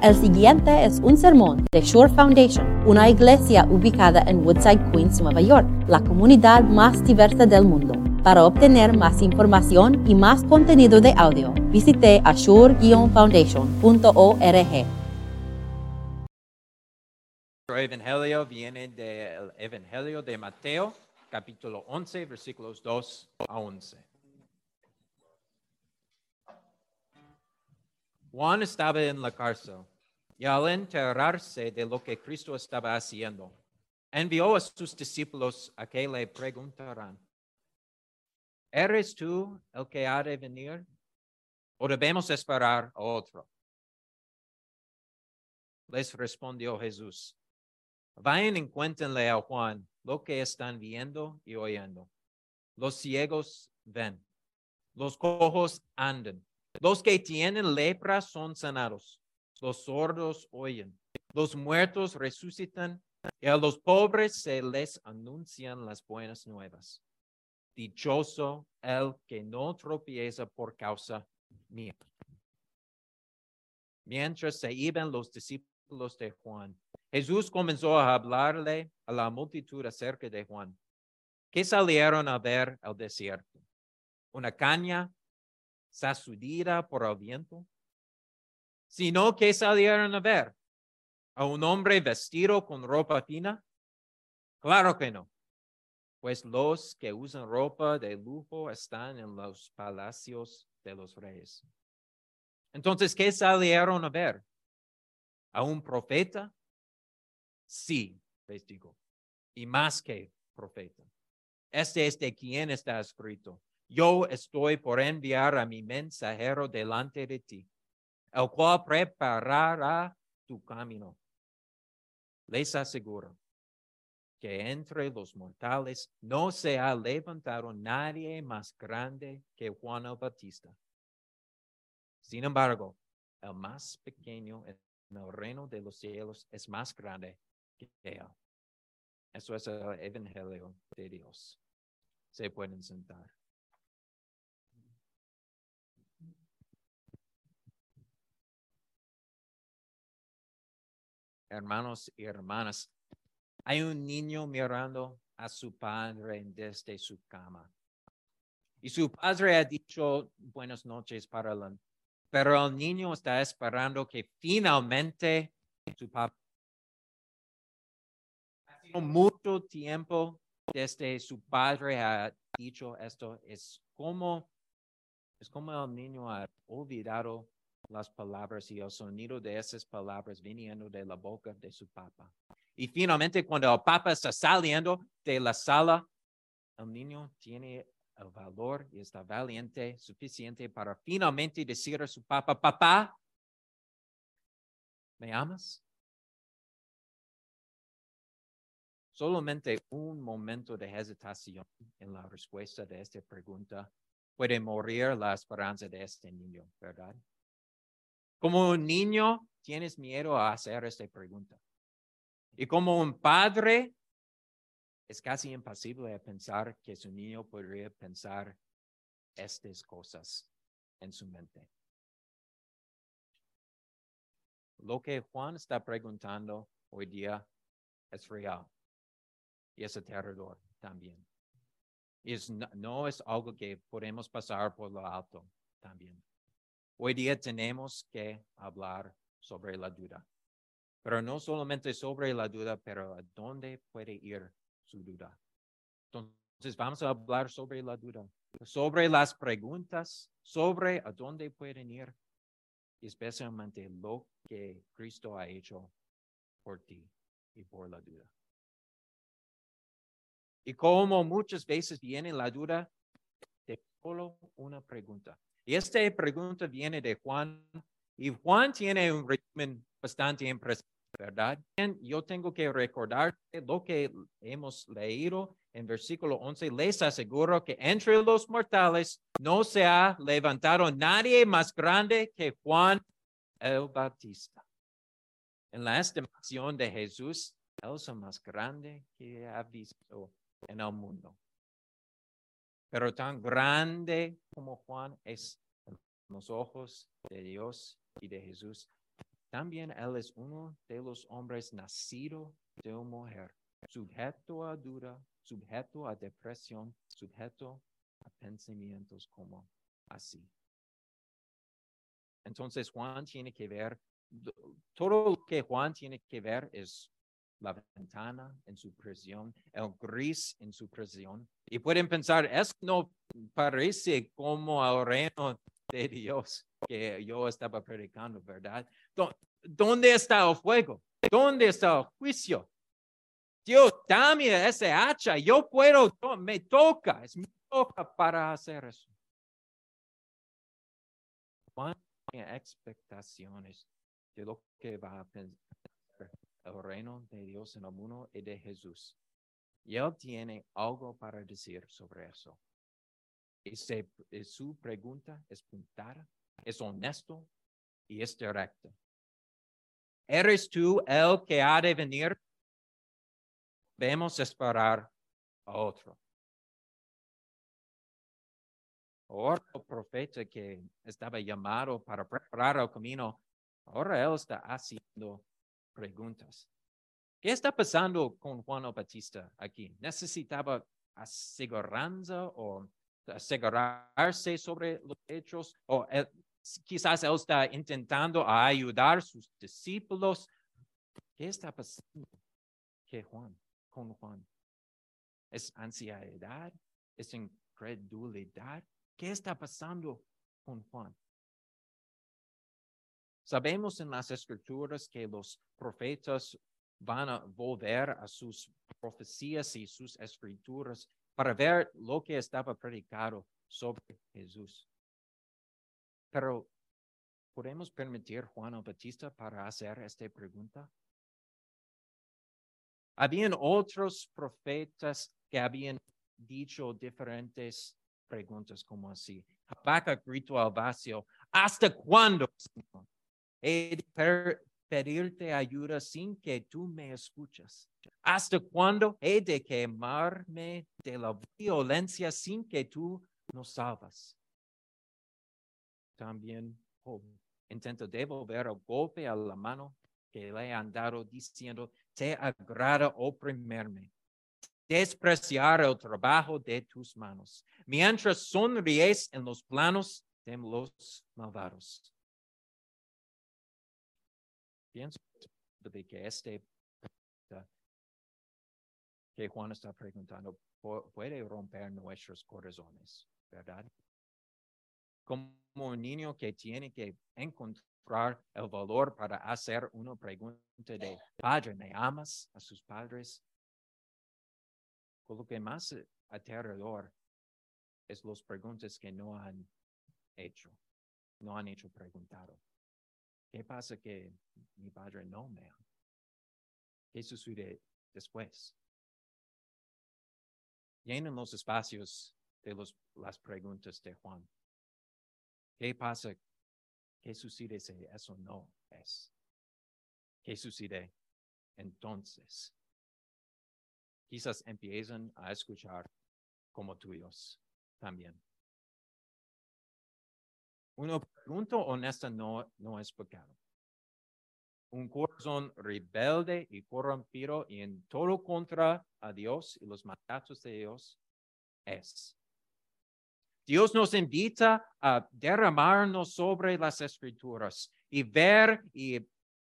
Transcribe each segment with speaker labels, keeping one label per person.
Speaker 1: El siguiente es un sermón de Shore Foundation, una iglesia ubicada en Woodside, Queens, Nueva York, la comunidad más diversa del mundo. Para obtener más información y más contenido de audio, visite ashore-foundation.org.
Speaker 2: Nuestro evangelio viene del Evangelio de Mateo, capítulo 11, versículos 2 a 11. Juan estaba en la cárcel y al enterarse de lo que Cristo estaba haciendo, envió a sus discípulos a que le preguntaran, ¿eres tú el que ha de venir o debemos esperar a otro? Les respondió Jesús, vayan y cuéntenle a Juan lo que están viendo y oyendo. Los ciegos ven, los cojos andan, los que tienen lepra son sanados, los sordos oyen, los muertos resucitan y a los pobres se les anuncian las buenas nuevas. Dichoso el que no tropieza por causa mía. Mientras se iban los discípulos de Juan, Jesús comenzó a hablarle a la multitud acerca de Juan, que salieron a ver al desierto. Una caña sacudida por el viento, sino que salieron a ver a un hombre vestido con ropa fina. Claro que no, pues los que usan ropa de lujo están en los palacios de los reyes. Entonces, ¿qué salieron a ver? ¿A un profeta? Sí, les digo, y más que profeta. Este es de quien está escrito. Yo estoy por enviar a mi mensajero delante de ti, el cual preparará tu camino. Les aseguro que entre los mortales no se ha levantado nadie más grande que Juan el Bautista. Sin embargo, el más pequeño en el reino de los cielos es más grande que él. Eso es el Evangelio de Dios. Se pueden sentar. Hermanos y hermanas, hay un niño mirando a su padre desde su cama. Y su padre ha dicho buenas noches para él, pero el niño está esperando que finalmente su papá. Ha sido mucho tiempo desde su padre ha dicho esto. Es como, es como el niño ha olvidado las palabras y el sonido de esas palabras viniendo de la boca de su papá. Y finalmente, cuando el papá está saliendo de la sala, el niño tiene el valor y está valiente suficiente para finalmente decir a su papá, papá, ¿me amas? Solamente un momento de hesitación en la respuesta de esta pregunta puede morir la esperanza de este niño, ¿verdad? Como un niño, tienes miedo a hacer esta pregunta. Y como un padre, es casi imposible pensar que su niño podría pensar estas cosas en su mente. Lo que Juan está preguntando hoy día es real y es aterrador también. Y no, no es algo que podemos pasar por lo alto también. Hoy día tenemos que hablar sobre la duda, pero no solamente sobre la duda, pero a dónde puede ir su duda. Entonces vamos a hablar sobre la duda, sobre las preguntas, sobre a dónde pueden ir, especialmente lo que Cristo ha hecho por ti y por la duda. Y como muchas veces viene la duda, de solo una pregunta. Y esta pregunta viene de Juan, y Juan tiene un resumen bastante impresionante, ¿verdad? Yo tengo que recordar lo que hemos leído en versículo 11. Les aseguro que entre los mortales no se ha levantado nadie más grande que Juan el Bautista. En la estimación de Jesús, él es el más grande que ha visto en el mundo. Pero tan grande como Juan es en los ojos de Dios y de Jesús, también él es uno de los hombres nacido de una mujer, sujeto a duda, sujeto a depresión, sujeto a pensamientos como así. Entonces Juan tiene que ver, todo lo que Juan tiene que ver es la ventana en su prisión, el gris en su prisión. Y pueden pensar, eso no parece como el reino de Dios que yo estaba predicando, ¿verdad? ¿Dónde está el fuego? ¿Dónde está el juicio? Dios, dame ese hacha, yo puedo, me toca, es mi toca para hacer eso. Tiene expectaciones de lo que va a pensar el reino de Dios en el mundo y de Jesús. Y él tiene algo para decir sobre eso. Y, su pregunta es puntada, es honesto y es directa. ¿Eres tú el que ha de venir? Vemos esperar a otro. Otro profeta que estaba llamado para preparar el camino, ahora él está haciendo preguntas. ¿Qué está pasando con Juan el Batista aquí? ¿Necesitaba aseguranza o asegurarse sobre los hechos? ¿O quizás él está intentando ayudar a sus discípulos? ¿Qué está pasando ¿Qué Juan, con Juan? ¿Es ansiedad? ¿Es incredulidad? ¿Qué está pasando con Juan? Sabemos en las escrituras que los profetas van a volver a sus profecías y sus escrituras para ver lo que estaba predicado sobre Jesús. Pero, ¿podemos permitir Juan el Bautista para hacer esta pregunta? Habían otros profetas que habían dicho diferentes preguntas como así. Habacuc gritó al vacío, ¿hasta cuándo, He de pedirte ayuda sin que tú me escuchas. ¿Hasta cuándo he de quemarme de la violencia sin que tú nos salvas? También Job intenta devolver el golpe a la mano que le han dado diciendo, te agrada oprimirme, despreciar el trabajo de tus manos, mientras sonríes en los planos de los malvados pienso de que este que Juan está preguntando puede romper nuestros corazones, ¿verdad? Como un niño que tiene que encontrar el valor para hacer una pregunta de, Padre, ¿me amas a sus padres? Lo que más aterrador es las preguntas que no han hecho, no han hecho preguntado. ¿Qué pasa que mi padre no me ama? ¿Qué sucede después? Llenan los espacios de los, las preguntas de Juan. ¿Qué pasa? ¿Qué sucede si eso no es? ¿Qué sucede entonces? Quizás empiezan a escuchar como tuyos también. Una pregunta honesta no, no es pecado. Un corazón rebelde y corrompido y en todo contra a Dios y los mandatos de Dios es. Dios nos invita a derramarnos sobre las escrituras y ver y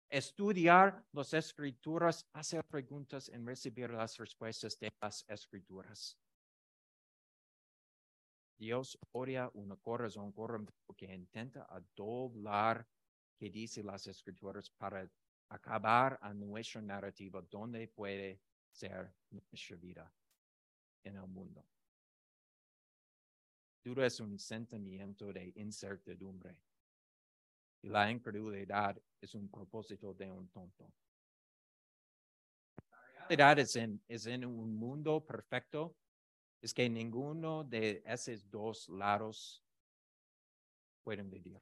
Speaker 2: estudiar las escrituras, hacer preguntas y recibir las respuestas de las escrituras. Dios odia un corazón que intenta doblar que dice las escrituras para acabar a nuestra narrativa donde puede ser nuestra vida en el mundo. Duda es un sentimiento de incertidumbre y la incredulidad es un propósito de un tonto. La realidad es en, es en un mundo perfecto es que ninguno de esos dos lados pueden vivir.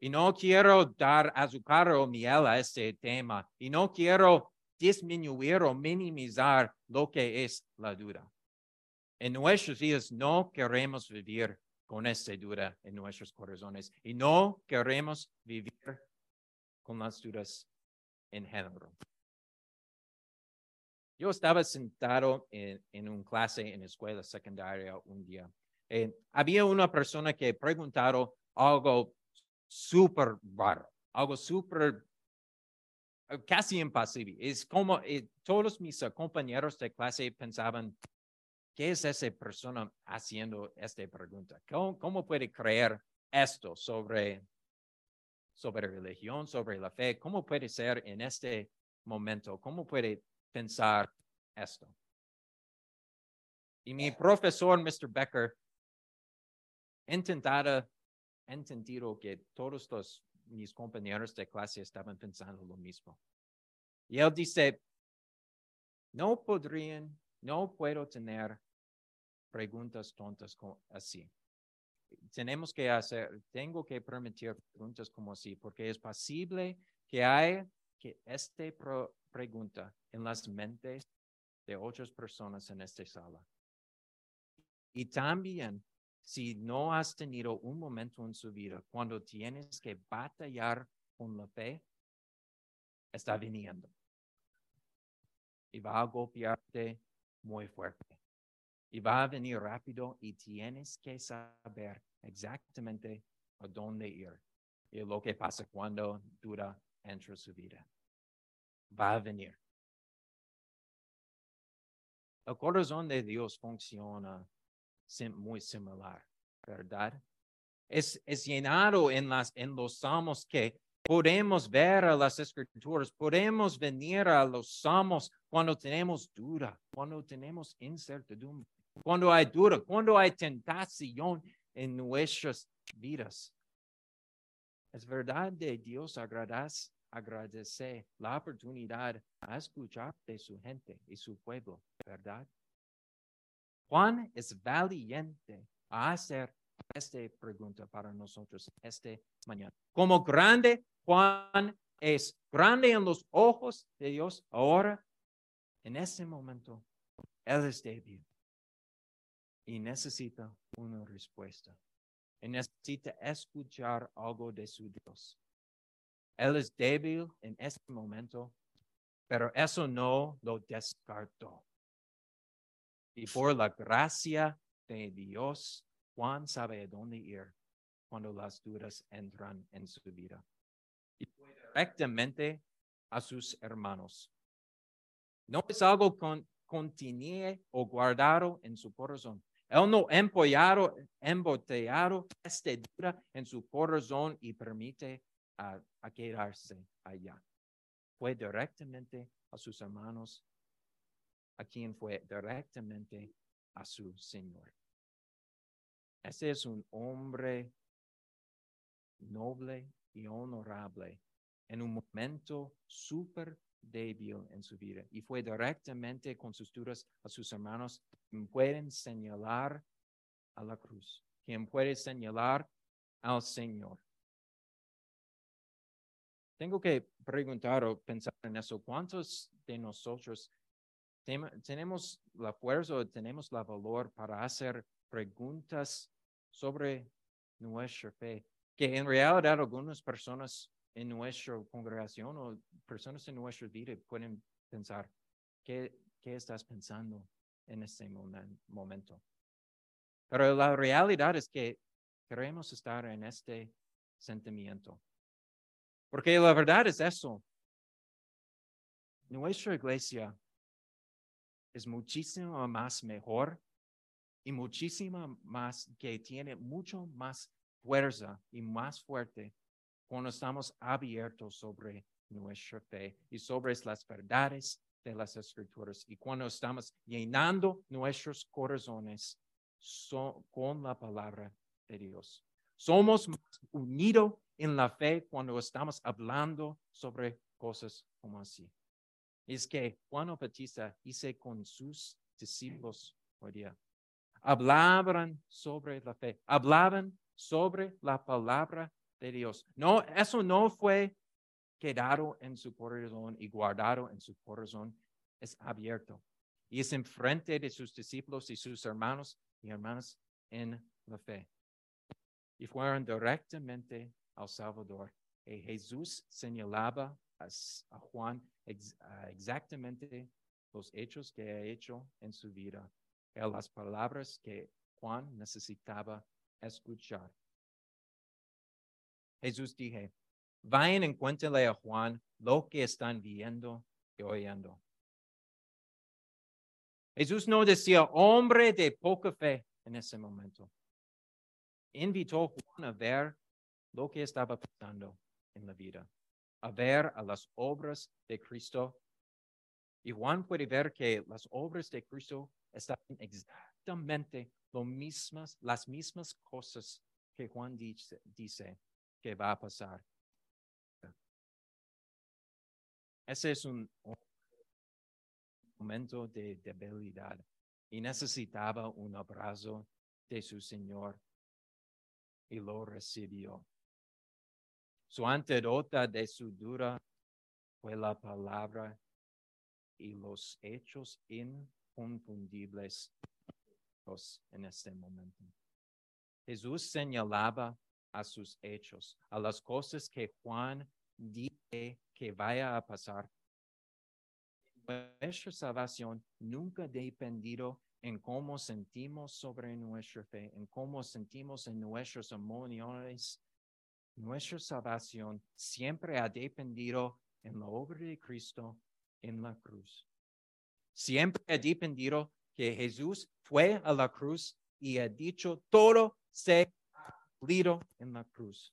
Speaker 2: Y no quiero dar azúcar o miel a este tema. Y no quiero disminuir o minimizar lo que es la duda. En nuestros días no queremos vivir con esta duda en nuestros corazones. Y no queremos vivir con las dudas en género. Yo estaba sentado en, en una clase en escuela secundaria un día. Eh, había una persona que preguntaron algo súper raro, algo súper eh, casi imposible. Es como eh, todos mis compañeros de clase pensaban, ¿qué es esa persona haciendo esta pregunta? ¿Cómo, cómo puede creer esto sobre, sobre religión, sobre la fe? ¿Cómo puede ser en este momento? ¿Cómo puede pensar esto? Y mi profesor, Mr. Becker, intentaba, entendido que todos los, mis compañeros de clase estaban pensando lo mismo. Y él dice, no podrían, no puedo tener preguntas tontas así. Tenemos que hacer, tengo que permitir preguntas como así, porque es posible que haya que esta pregunta en las mentes de otras personas en esta sala. Y también, si no has tenido un momento en su vida cuando tienes que batallar con la fe, está viniendo. Y va a golpearte muy fuerte. Y va a venir rápido y tienes que saber exactamente a dónde ir. Y lo que pasa cuando dura entre su vida. Va a venir. El corazón de Dios funciona muy similar, ¿verdad? Es, llenado en, las, en los salmos que podemos ver a las escrituras, podemos venir a los salmos cuando tenemos duda, cuando tenemos incertidumbre, cuando hay duda, cuando hay tentación en nuestras vidas. Es verdad de Dios agradas, agradece la oportunidad a escuchar de su gente y su pueblo, ¿verdad? Juan es valiente a hacer esta pregunta para nosotros esta mañana. Como grande, Juan es grande en los ojos de Dios. Ahora, en este momento, Él es débil y necesita una respuesta. Y necesita escuchar algo de su Dios. Él es débil en este momento, pero eso no lo descartó. Y por la gracia de Dios, Juan sabe a dónde ir cuando las dudas entran en su vida. Y directamente a sus hermanos. No es algo con, continúe o guardado en su corazón. Él no empollado, embotellado esta duda en su corazón y permite a, quedarse allá. Fue directamente a sus hermanos, a quien fue directamente a su Señor. Ese es un hombre noble y honorable en un momento súper débil en su vida y fue directamente con sus dudas a sus hermanos quien pueden señalar a la cruz, quien puede señalar al Señor. Tengo que preguntar o pensar en eso. ¿Cuántos de nosotros tenemos la fuerza o tenemos la valor para hacer preguntas sobre nuestra fe? Que en realidad algunas personas en nuestra congregación o personas en nuestra vida pueden pensar, ¿qué, qué estás pensando en este momento? Pero la realidad es que queremos estar en este sentimiento. Porque la verdad es eso. Nuestra iglesia es muchísimo más mejor y muchísimo más que tiene mucho más fuerza y más fuerte cuando estamos abiertos sobre nuestra fe y sobre las verdades de las escrituras y cuando estamos llenando nuestros corazones con la palabra de Dios. Somos unidos en la fe cuando estamos hablando sobre cosas como así. Es que Juan Bautista hice con sus discípulos hoy día. Hablaban sobre la fe, hablaban sobre la palabra de Dios. No, eso no fue quedado en su corazón y guardado en su corazón, es abierto. Y es en frente de sus discípulos y sus hermanos y hermanas en la fe y fueron directamente al Salvador Y Jesús señalaba a, Juan exactamente los hechos que ha hecho en su vida, a las palabras que Juan necesitaba escuchar. Jesús dije, vayan y cuéntenle a Juan lo que están viendo y oyendo. Jesús no decía hombre de poca fe en ese momento. Invitó a Juan a ver lo que estaba pasando en la vida, a ver a las obras de Cristo. Y Juan puede ver que las obras de Cristo están exactamente lo mismas, las mismas cosas que Juan dice, dice que va a pasar. Ese es un momento de debilidad y necesitaba un abrazo de su Señor y lo recibió. Su antedota de su dura fue la palabra y los hechos inconfundibles en este momento. Jesús señalaba a sus hechos, a las cosas que Juan dice que vaya a pasar. Nuestra salvación nunca ha dependido en cómo sentimos sobre nuestra fe, en cómo sentimos en nuestras emociones. Nuestra salvación siempre ha dependido en la obra de Cristo en la cruz. Siempre ha dependido que Jesús fue a la cruz y ha dicho todo se ha cumplido en la cruz.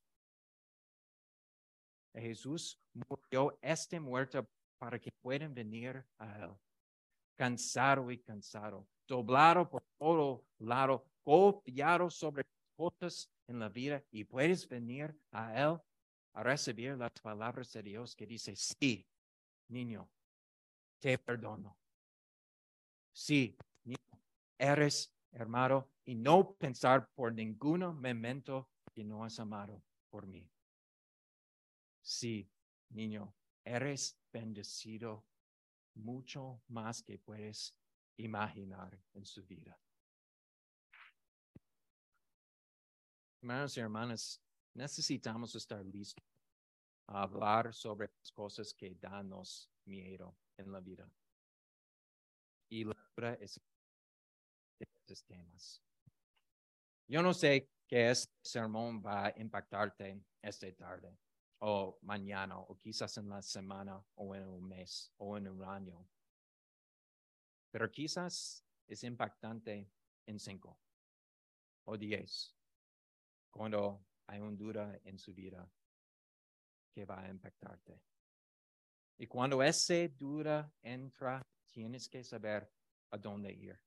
Speaker 2: Jesús murió esta muerte para que puedan venir a Él, cansado y cansado, doblado por todo lado, golpeado sobre en la vida y puedes venir a Él a recibir las palabras de Dios que dice, sí, niño, te perdono. Sí, niño, eres hermano y no pensar por ningún momento que no has amado por mí. Sí, niño, eres bendecido mucho más que puedes imaginar en su vida. Hermanos y hermanas, necesitamos estar listos a hablar sobre las cosas que danos miedo en la vida. Y la verdad es estos temas. Yo no sé que este sermón va a impactarte esta tarde o mañana o quizás en la semana o en un mes o en un año. Pero quizás es impactante en cinco o diez cuando hay un duda en su vida que va a impactarte. Y cuando ese duda entra, tienes que saber a dónde ir.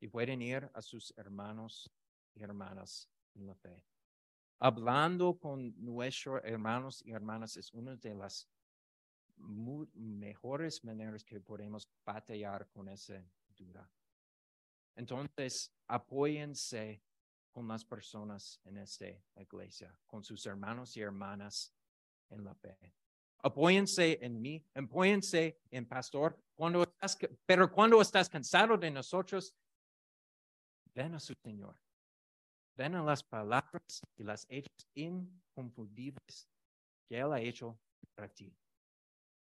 Speaker 2: Y pueden ir a sus hermanos y hermanas en la fe. Hablando con nuestros hermanos y hermanas es una de las mejores maneras que podemos batallar con esa duda. Entonces, apóyense con las personas en esta iglesia, con sus hermanos y hermanas en la fe. Apóyense en mí, apóyense en pastor, pero cuando estás cansado de nosotros, ven a su Señor. Ven a las palabras y las hechos inconfundibles que Él ha hecho para ti.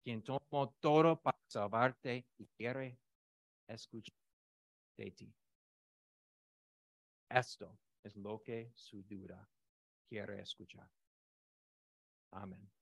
Speaker 2: Quien tomó todo para salvarte y quiere escuchar de ti. Esto es lo que su duda quiere escuchar. Amén.